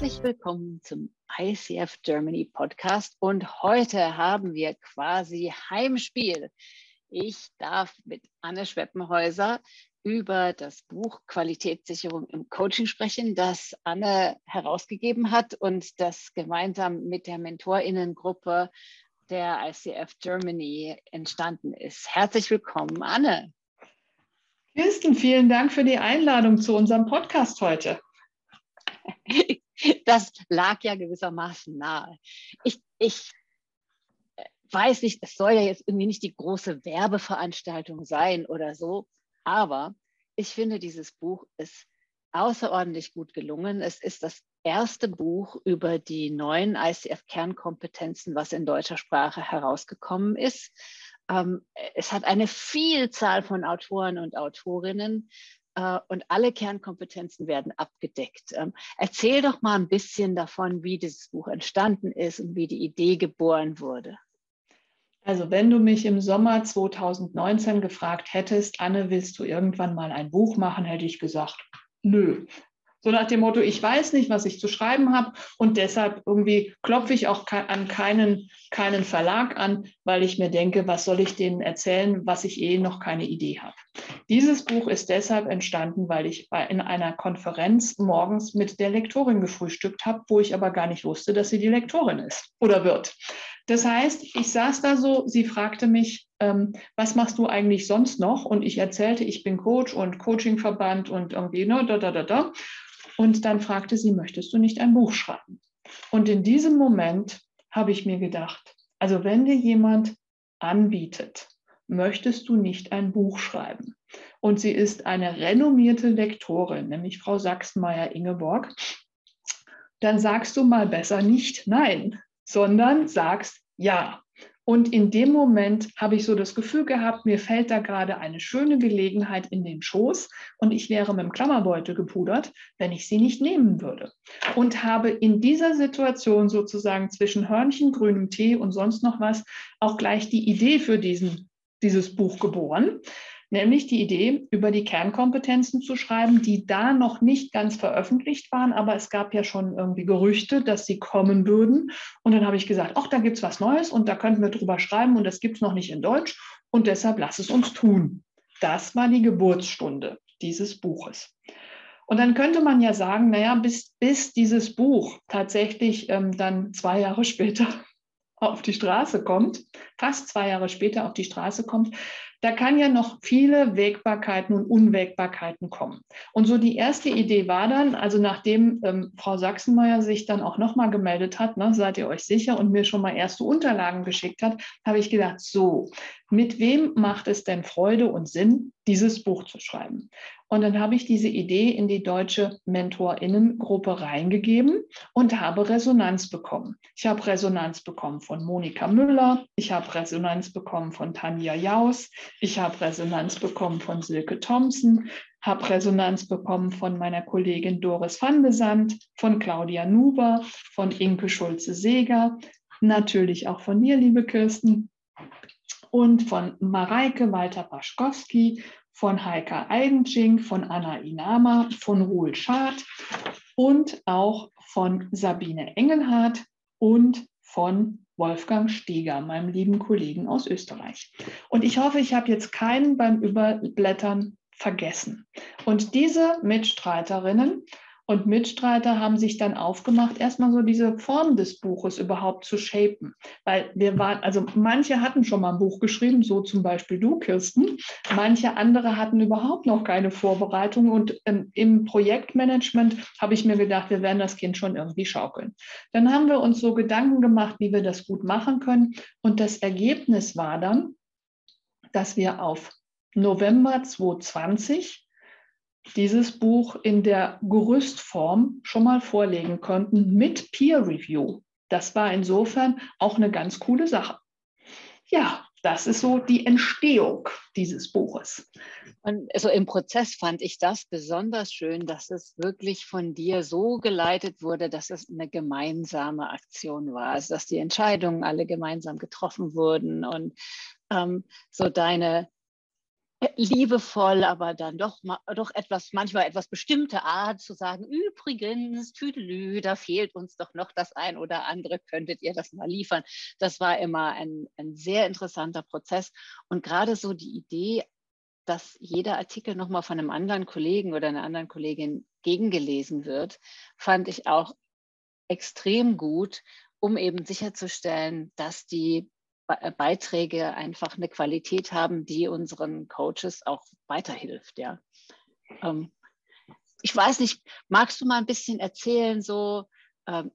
Herzlich willkommen zum ICF Germany Podcast und heute haben wir quasi Heimspiel. Ich darf mit Anne Schweppenhäuser über das Buch Qualitätssicherung im Coaching sprechen, das Anne herausgegeben hat und das gemeinsam mit der Mentorinnengruppe der ICF Germany entstanden ist. Herzlich willkommen, Anne. Kirsten, vielen Dank für die Einladung zu unserem Podcast heute. Das lag ja gewissermaßen nahe. Ich, ich äh, weiß nicht, es soll ja jetzt irgendwie nicht die große Werbeveranstaltung sein oder so, aber ich finde, dieses Buch ist außerordentlich gut gelungen. Es ist das erste Buch über die neuen ICF-Kernkompetenzen, was in deutscher Sprache herausgekommen ist. Ähm, es hat eine Vielzahl von Autoren und Autorinnen und alle Kernkompetenzen werden abgedeckt. Ähm, erzähl doch mal ein bisschen davon, wie dieses Buch entstanden ist und wie die Idee geboren wurde. Also wenn du mich im Sommer 2019 gefragt hättest, Anne, willst du irgendwann mal ein Buch machen, hätte ich gesagt, nö. So nach dem Motto, ich weiß nicht, was ich zu schreiben habe und deshalb irgendwie klopfe ich auch an keinen, keinen Verlag an, weil ich mir denke, was soll ich denen erzählen, was ich eh noch keine Idee habe. Dieses Buch ist deshalb entstanden, weil ich in einer Konferenz morgens mit der Lektorin gefrühstückt habe, wo ich aber gar nicht wusste, dass sie die Lektorin ist oder wird. Das heißt, ich saß da so, sie fragte mich, ähm, was machst du eigentlich sonst noch? Und ich erzählte, ich bin Coach und Coachingverband und irgendwie, ne, da, da, da, da. Und dann fragte sie, möchtest du nicht ein Buch schreiben? Und in diesem Moment habe ich mir gedacht, also wenn dir jemand anbietet, möchtest du nicht ein Buch schreiben? Und sie ist eine renommierte Lektorin, nämlich Frau Sachsenmeier-Ingeborg, dann sagst du mal besser nicht nein, sondern sagst ja. Und in dem Moment habe ich so das Gefühl gehabt, mir fällt da gerade eine schöne Gelegenheit in den Schoß und ich wäre mit dem Klammerbeutel gepudert, wenn ich sie nicht nehmen würde. Und habe in dieser Situation sozusagen zwischen Hörnchen, grünem Tee und sonst noch was auch gleich die Idee für diesen, dieses Buch geboren nämlich die Idee, über die Kernkompetenzen zu schreiben, die da noch nicht ganz veröffentlicht waren, aber es gab ja schon irgendwie Gerüchte, dass sie kommen würden. Und dann habe ich gesagt, ach, da gibt es was Neues und da könnten wir drüber schreiben und das gibt es noch nicht in Deutsch und deshalb lass es uns tun. Das war die Geburtsstunde dieses Buches. Und dann könnte man ja sagen, naja, bis, bis dieses Buch tatsächlich ähm, dann zwei Jahre später auf die Straße kommt, fast zwei Jahre später auf die Straße kommt, da kann ja noch viele Wägbarkeiten und Unwägbarkeiten kommen. Und so die erste Idee war dann, also nachdem ähm, Frau Sachsenmeier sich dann auch nochmal gemeldet hat, ne, seid ihr euch sicher und mir schon mal erste Unterlagen geschickt hat, habe ich gedacht, so, mit wem macht es denn Freude und Sinn, dieses Buch zu schreiben? Und dann habe ich diese Idee in die deutsche Mentorinnengruppe reingegeben und habe Resonanz bekommen. Ich habe Resonanz bekommen von Monika Müller, ich habe Resonanz bekommen von Tanja Jaus, ich habe Resonanz bekommen von Silke Thompson, habe Resonanz bekommen von meiner Kollegin Doris van de Sand, von Claudia Nuber, von Inke Schulze-Seger, natürlich auch von dir, liebe Kirsten, und von Mareike Walter-Paschkowski, von Heika Eidenschink, von Anna Inama, von Ruhl Schad und auch von Sabine Engelhardt und von Wolfgang Stieger, meinem lieben Kollegen aus Österreich. Und ich hoffe, ich habe jetzt keinen beim Überblättern vergessen. Und diese Mitstreiterinnen und Mitstreiter haben sich dann aufgemacht, erstmal so diese Form des Buches überhaupt zu shapen. Weil wir waren, also manche hatten schon mal ein Buch geschrieben, so zum Beispiel du, Kirsten. Manche andere hatten überhaupt noch keine Vorbereitung. Und ähm, im Projektmanagement habe ich mir gedacht, wir werden das Kind schon irgendwie schaukeln. Dann haben wir uns so Gedanken gemacht, wie wir das gut machen können. Und das Ergebnis war dann, dass wir auf November 2020 dieses Buch in der Gerüstform schon mal vorlegen konnten mit Peer Review. Das war insofern auch eine ganz coole Sache. Ja, das ist so die Entstehung dieses Buches. Und also im Prozess fand ich das besonders schön, dass es wirklich von dir so geleitet wurde, dass es eine gemeinsame Aktion war, also dass die Entscheidungen alle gemeinsam getroffen wurden und ähm, so deine liebevoll, aber dann doch, doch etwas, manchmal etwas bestimmte Art zu sagen, übrigens, Tüdelü, da fehlt uns doch noch das ein oder andere, könntet ihr das mal liefern? Das war immer ein, ein sehr interessanter Prozess. Und gerade so die Idee, dass jeder Artikel nochmal von einem anderen Kollegen oder einer anderen Kollegin gegengelesen wird, fand ich auch extrem gut, um eben sicherzustellen, dass die Beiträge einfach eine Qualität haben, die unseren Coaches auch weiterhilft. Ja. Ähm, ich weiß nicht, magst du mal ein bisschen erzählen, so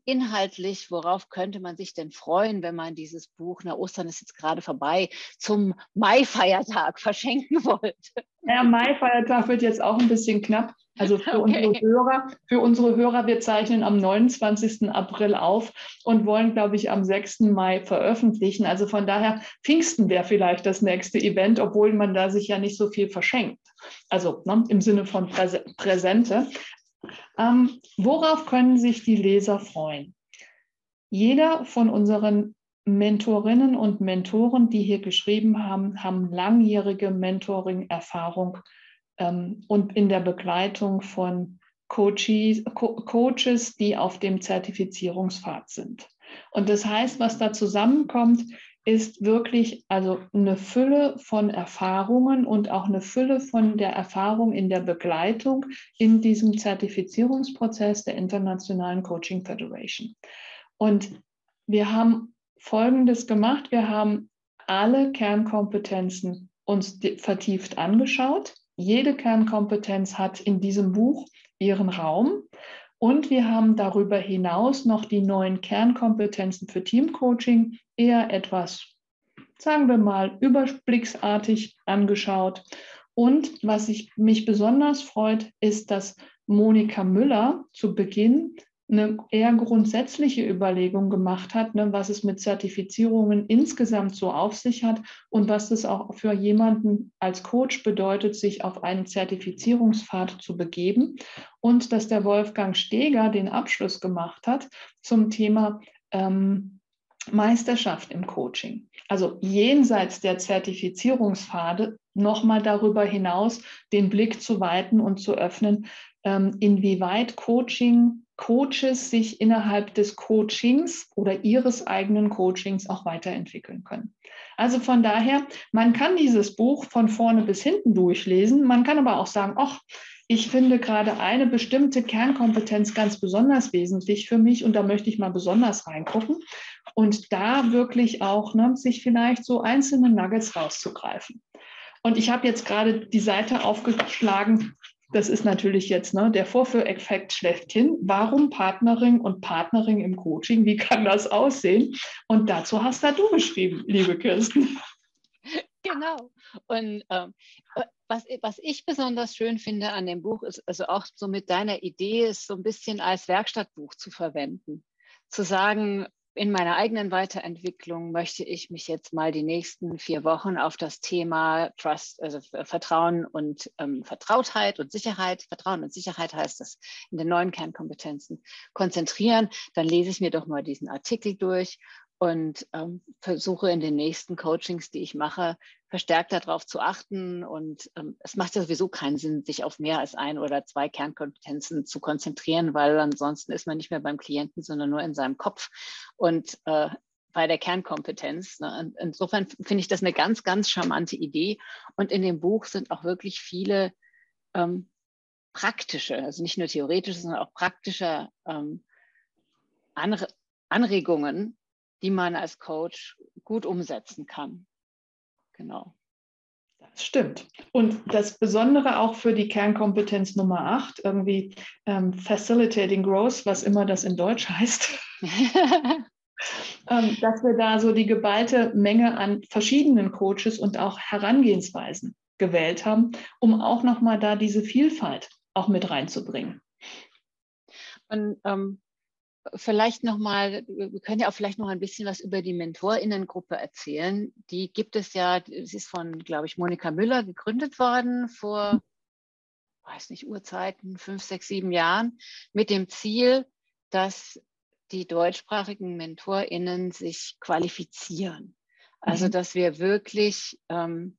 inhaltlich, worauf könnte man sich denn freuen, wenn man dieses Buch, na Ostern ist jetzt gerade vorbei, zum Mai-Feiertag verschenken wollte? Ja, Mai-Feiertag wird jetzt auch ein bisschen knapp. Also für, okay. unsere Hörer, für unsere Hörer, wir zeichnen am 29. April auf und wollen, glaube ich, am 6. Mai veröffentlichen. Also von daher, Pfingsten wäre vielleicht das nächste Event, obwohl man da sich ja nicht so viel verschenkt. Also ne, im Sinne von Präse Präsente. Ähm, worauf können sich die Leser freuen? Jeder von unseren Mentorinnen und Mentoren, die hier geschrieben haben, haben langjährige Mentoring-Erfahrung ähm, und in der Begleitung von Coaches, Co Coaches, die auf dem Zertifizierungspfad sind. Und das heißt, was da zusammenkommt, ist wirklich also eine Fülle von Erfahrungen und auch eine Fülle von der Erfahrung in der Begleitung in diesem Zertifizierungsprozess der Internationalen Coaching Federation. Und wir haben Folgendes gemacht. Wir haben alle Kernkompetenzen uns vertieft angeschaut. Jede Kernkompetenz hat in diesem Buch ihren Raum. Und wir haben darüber hinaus noch die neuen Kernkompetenzen für Teamcoaching eher etwas, sagen wir mal, überblicksartig angeschaut. Und was ich, mich besonders freut, ist, dass Monika Müller zu Beginn eine eher grundsätzliche Überlegung gemacht hat, ne, was es mit Zertifizierungen insgesamt so auf sich hat und was es auch für jemanden als Coach bedeutet, sich auf einen Zertifizierungspfad zu begeben. Und dass der Wolfgang Steger den Abschluss gemacht hat zum Thema ähm, Meisterschaft im Coaching. Also jenseits der Zertifizierungspfade nochmal darüber hinaus den Blick zu weiten und zu öffnen, ähm, inwieweit Coaching Coaches sich innerhalb des Coachings oder ihres eigenen Coachings auch weiterentwickeln können. Also von daher, man kann dieses Buch von vorne bis hinten durchlesen. Man kann aber auch sagen, ach, ich finde gerade eine bestimmte Kernkompetenz ganz besonders wesentlich für mich und da möchte ich mal besonders reingucken und da wirklich auch ne, sich vielleicht so einzelne Nuggets rauszugreifen. Und ich habe jetzt gerade die Seite aufgeschlagen das ist natürlich jetzt ne, der Vorführeffekt schlechthin. Warum Partnering und Partnering im Coaching? Wie kann das aussehen? Und dazu hast da du geschrieben, liebe Kirsten. Genau. Und ähm, was, was ich besonders schön finde an dem Buch ist, also auch so mit deiner Idee, ist so ein bisschen als Werkstattbuch zu verwenden. Zu sagen, in meiner eigenen Weiterentwicklung möchte ich mich jetzt mal die nächsten vier Wochen auf das Thema Trust, also Vertrauen und ähm, Vertrautheit und Sicherheit, Vertrauen und Sicherheit heißt das in den neuen Kernkompetenzen, konzentrieren. Dann lese ich mir doch mal diesen Artikel durch und ähm, versuche in den nächsten Coachings, die ich mache, verstärkt darauf zu achten. Und ähm, es macht ja sowieso keinen Sinn, sich auf mehr als ein oder zwei Kernkompetenzen zu konzentrieren, weil ansonsten ist man nicht mehr beim Klienten, sondern nur in seinem Kopf und äh, bei der Kernkompetenz. Ne? Insofern finde ich das eine ganz, ganz charmante Idee. Und in dem Buch sind auch wirklich viele ähm, praktische, also nicht nur theoretische, sondern auch praktische ähm, Anre Anregungen, die man als Coach gut umsetzen kann. Genau. Das stimmt. Und das Besondere auch für die Kernkompetenz Nummer 8, irgendwie ähm, Facilitating Growth, was immer das in Deutsch heißt, ähm, dass wir da so die geballte Menge an verschiedenen Coaches und auch Herangehensweisen gewählt haben, um auch nochmal da diese Vielfalt auch mit reinzubringen. Und ähm, vielleicht noch mal, wir können ja auch vielleicht noch ein bisschen was über die Mentorinnengruppe erzählen. Die gibt es ja, sie ist von, glaube ich, Monika Müller gegründet worden vor, weiß nicht, Urzeiten, fünf, sechs, sieben Jahren, mit dem Ziel, dass die deutschsprachigen MentorInnen sich qualifizieren. Also, mhm. dass wir wirklich, ähm,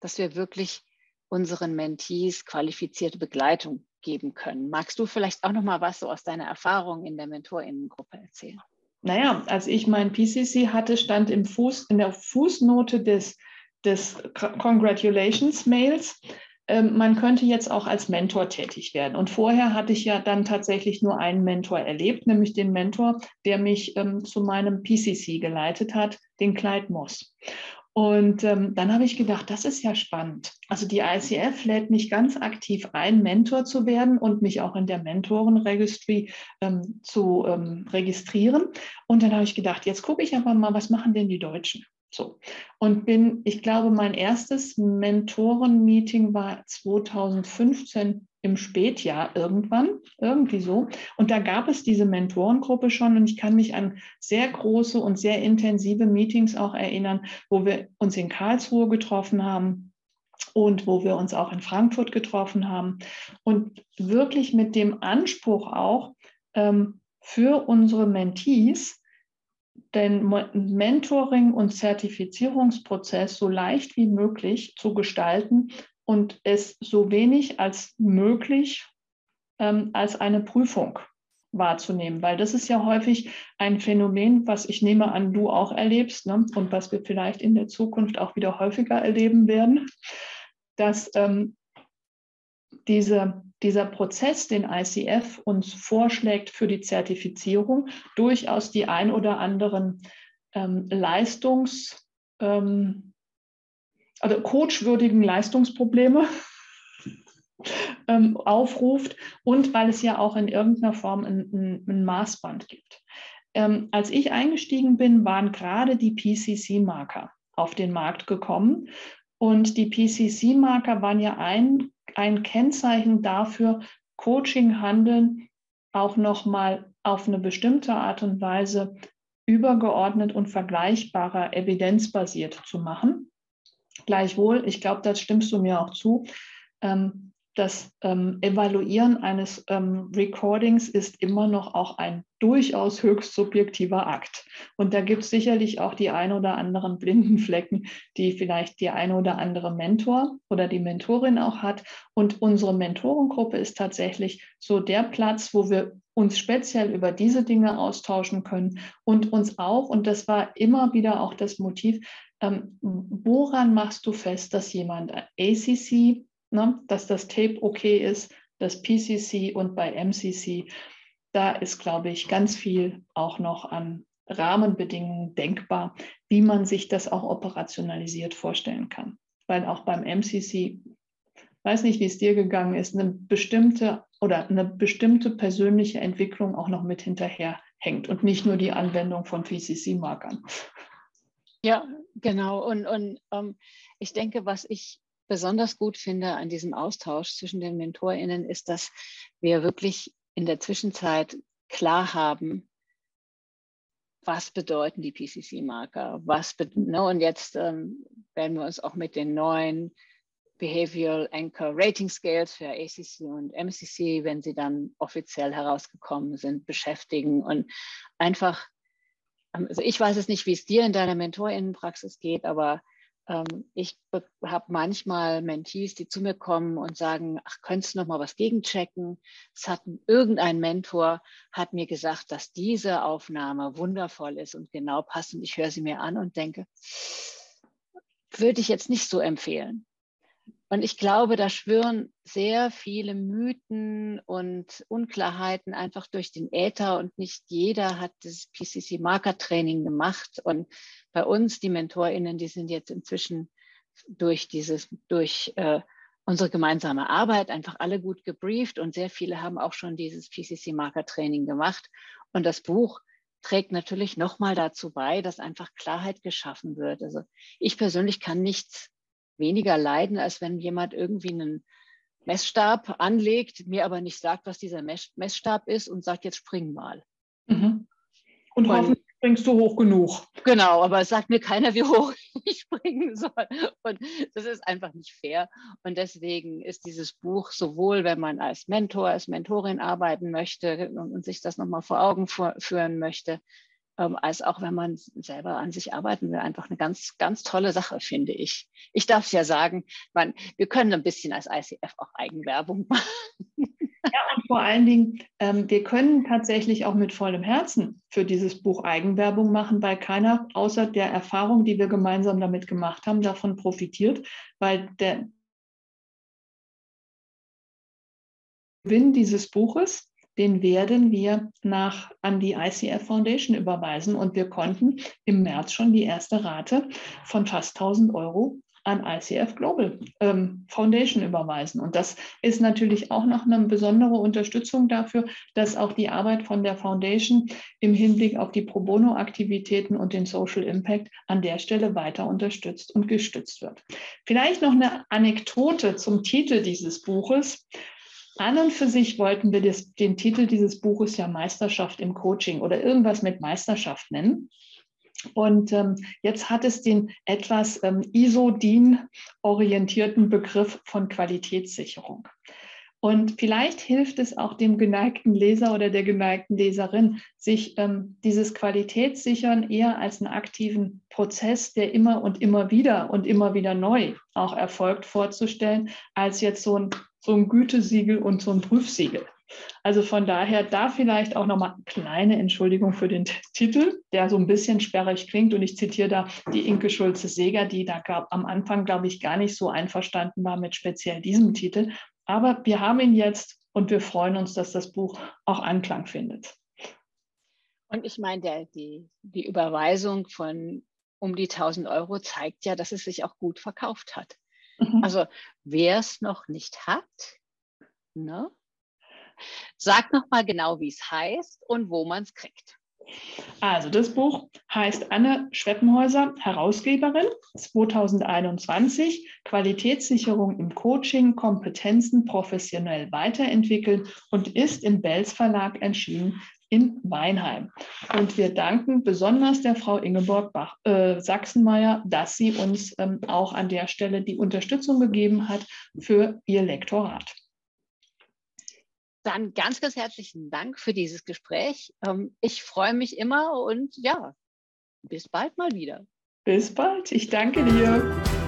dass wir wirklich unseren Mentees qualifizierte Begleitung geben können. Magst du vielleicht auch noch mal was so aus deiner Erfahrung in der Mentorinnengruppe erzählen? Naja, als ich mein PCC hatte, stand im Fuß, in der Fußnote des, des Congratulations-Mails, ähm, man könnte jetzt auch als Mentor tätig werden. Und vorher hatte ich ja dann tatsächlich nur einen Mentor erlebt, nämlich den Mentor, der mich ähm, zu meinem PCC geleitet hat, den Clyde Moss. Und ähm, dann habe ich gedacht, das ist ja spannend. Also die ICF lädt mich ganz aktiv ein, Mentor zu werden und mich auch in der Mentorenregistry ähm, zu ähm, registrieren. Und dann habe ich gedacht, jetzt gucke ich aber mal, was machen denn die Deutschen? So. Und bin, ich glaube, mein erstes Mentoren-Meeting war 2015 im Spätjahr irgendwann, irgendwie so. Und da gab es diese Mentorengruppe schon und ich kann mich an sehr große und sehr intensive Meetings auch erinnern, wo wir uns in Karlsruhe getroffen haben und wo wir uns auch in Frankfurt getroffen haben und wirklich mit dem Anspruch auch ähm, für unsere Mentees, den Mentoring- und Zertifizierungsprozess so leicht wie möglich zu gestalten und es so wenig als möglich ähm, als eine Prüfung wahrzunehmen, weil das ist ja häufig ein Phänomen, was ich nehme an, du auch erlebst ne? und was wir vielleicht in der Zukunft auch wieder häufiger erleben werden, dass ähm, diese, dieser Prozess, den ICF uns vorschlägt für die Zertifizierung, durchaus die ein oder anderen ähm, Leistungs, ähm, also coachwürdigen Leistungsprobleme ähm, aufruft und weil es ja auch in irgendeiner Form ein, ein, ein Maßband gibt. Ähm, als ich eingestiegen bin, waren gerade die PCC-Marker auf den Markt gekommen. Und die PCC-Marker waren ja ein ein Kennzeichen dafür, Coaching-Handeln auch nochmal auf eine bestimmte Art und Weise übergeordnet und vergleichbarer, evidenzbasiert zu machen. Gleichwohl, ich glaube, das stimmst du mir auch zu, ähm, das ähm, Evaluieren eines ähm, Recordings ist immer noch auch ein durchaus höchst subjektiver Akt. Und da gibt es sicherlich auch die ein oder anderen blinden Flecken, die vielleicht die eine oder andere Mentor oder die Mentorin auch hat. Und unsere Mentorengruppe ist tatsächlich so der Platz, wo wir uns speziell über diese Dinge austauschen können und uns auch, und das war immer wieder auch das Motiv, ähm, woran machst du fest, dass jemand ACC ne, dass das Tape okay ist, das PCC und bei MCC, da ist, glaube ich, ganz viel auch noch an Rahmenbedingungen denkbar, wie man sich das auch operationalisiert vorstellen kann. Weil auch beim MCC, weiß nicht, wie es dir gegangen ist, eine bestimmte oder eine bestimmte persönliche Entwicklung auch noch mit hinterher hängt und nicht nur die Anwendung von PCC-Markern. Ja, genau. Und, und ähm, ich denke, was ich besonders gut finde an diesem Austausch zwischen den MentorInnen ist, dass wir wirklich in der Zwischenzeit klar haben, was bedeuten die PCC-Marker? Was ne? Und jetzt ähm, werden wir uns auch mit den neuen Behavioral Anchor Rating Scales für ACC und MCC, wenn sie dann offiziell herausgekommen sind, beschäftigen und einfach, also ich weiß es nicht, wie es dir in deiner MentorInnenpraxis geht, aber ich habe manchmal Mentees, die zu mir kommen und sagen, ach, könntest du noch mal was gegenchecken? Es hat irgendein Mentor hat mir gesagt, dass diese Aufnahme wundervoll ist und genau passt. Und ich höre sie mir an und denke, würde ich jetzt nicht so empfehlen. Und ich glaube, da schwören sehr viele Mythen und Unklarheiten einfach durch den Äther und nicht jeder hat das PCC-Marker-Training gemacht. Und bei uns, die MentorInnen, die sind jetzt inzwischen durch dieses, durch äh, unsere gemeinsame Arbeit einfach alle gut gebrieft und sehr viele haben auch schon dieses PCC-Marker-Training gemacht. Und das Buch trägt natürlich nochmal dazu bei, dass einfach Klarheit geschaffen wird. Also ich persönlich kann nichts weniger leiden, als wenn jemand irgendwie einen Messstab anlegt, mir aber nicht sagt, was dieser Messstab ist und sagt, jetzt spring mal. Mhm. Und, und hoffentlich springst du hoch genug. Genau, aber es sagt mir keiner, wie hoch ich springen soll. Und das ist einfach nicht fair. Und deswegen ist dieses Buch sowohl, wenn man als Mentor, als Mentorin arbeiten möchte und, und sich das nochmal vor Augen führen möchte, ähm, als auch wenn man selber an sich arbeiten will. Einfach eine ganz, ganz tolle Sache, finde ich. Ich darf es ja sagen, man, wir können ein bisschen als ICF auch Eigenwerbung machen. Ja, und vor allen Dingen, ähm, wir können tatsächlich auch mit vollem Herzen für dieses Buch Eigenwerbung machen, weil keiner außer der Erfahrung, die wir gemeinsam damit gemacht haben, davon profitiert, weil der Gewinn dieses Buches den werden wir nach, an die ICF Foundation überweisen. Und wir konnten im März schon die erste Rate von fast 1000 Euro an ICF Global ähm, Foundation überweisen. Und das ist natürlich auch noch eine besondere Unterstützung dafür, dass auch die Arbeit von der Foundation im Hinblick auf die Pro Bono-Aktivitäten und den Social Impact an der Stelle weiter unterstützt und gestützt wird. Vielleicht noch eine Anekdote zum Titel dieses Buches. An und für sich wollten wir das, den Titel dieses Buches ja Meisterschaft im Coaching oder irgendwas mit Meisterschaft nennen. Und ähm, jetzt hat es den etwas ähm, ISO-DIN-orientierten Begriff von Qualitätssicherung. Und vielleicht hilft es auch dem geneigten Leser oder der geneigten Leserin, sich ähm, dieses Qualitätssichern eher als einen aktiven Prozess, der immer und immer wieder und immer wieder neu auch erfolgt, vorzustellen, als jetzt so ein, so ein Gütesiegel und so ein Prüfsiegel. Also von daher da vielleicht auch nochmal eine kleine Entschuldigung für den Titel, der so ein bisschen sperrig klingt. Und ich zitiere da die Inke Schulze-Seger, die da glaub, am Anfang, glaube ich, gar nicht so einverstanden war mit speziell diesem Titel. Aber wir haben ihn jetzt und wir freuen uns, dass das Buch auch Anklang findet. Und ich meine, die, die Überweisung von um die 1000 Euro zeigt ja, dass es sich auch gut verkauft hat. Mhm. Also wer es noch nicht hat, ne? sag noch mal genau, wie es heißt und wo man es kriegt. Also das Buch heißt Anne Schweppenhäuser, Herausgeberin 2021, Qualitätssicherung im Coaching, Kompetenzen professionell weiterentwickeln und ist im Bells Verlag erschienen in Weinheim. Und wir danken besonders der Frau Ingeborg Bach, äh, Sachsenmeier, dass sie uns ähm, auch an der Stelle die Unterstützung gegeben hat für ihr Lektorat. Dann ganz, ganz herzlichen Dank für dieses Gespräch. Ähm, ich freue mich immer und ja, bis bald mal wieder. Bis bald. Ich danke dir.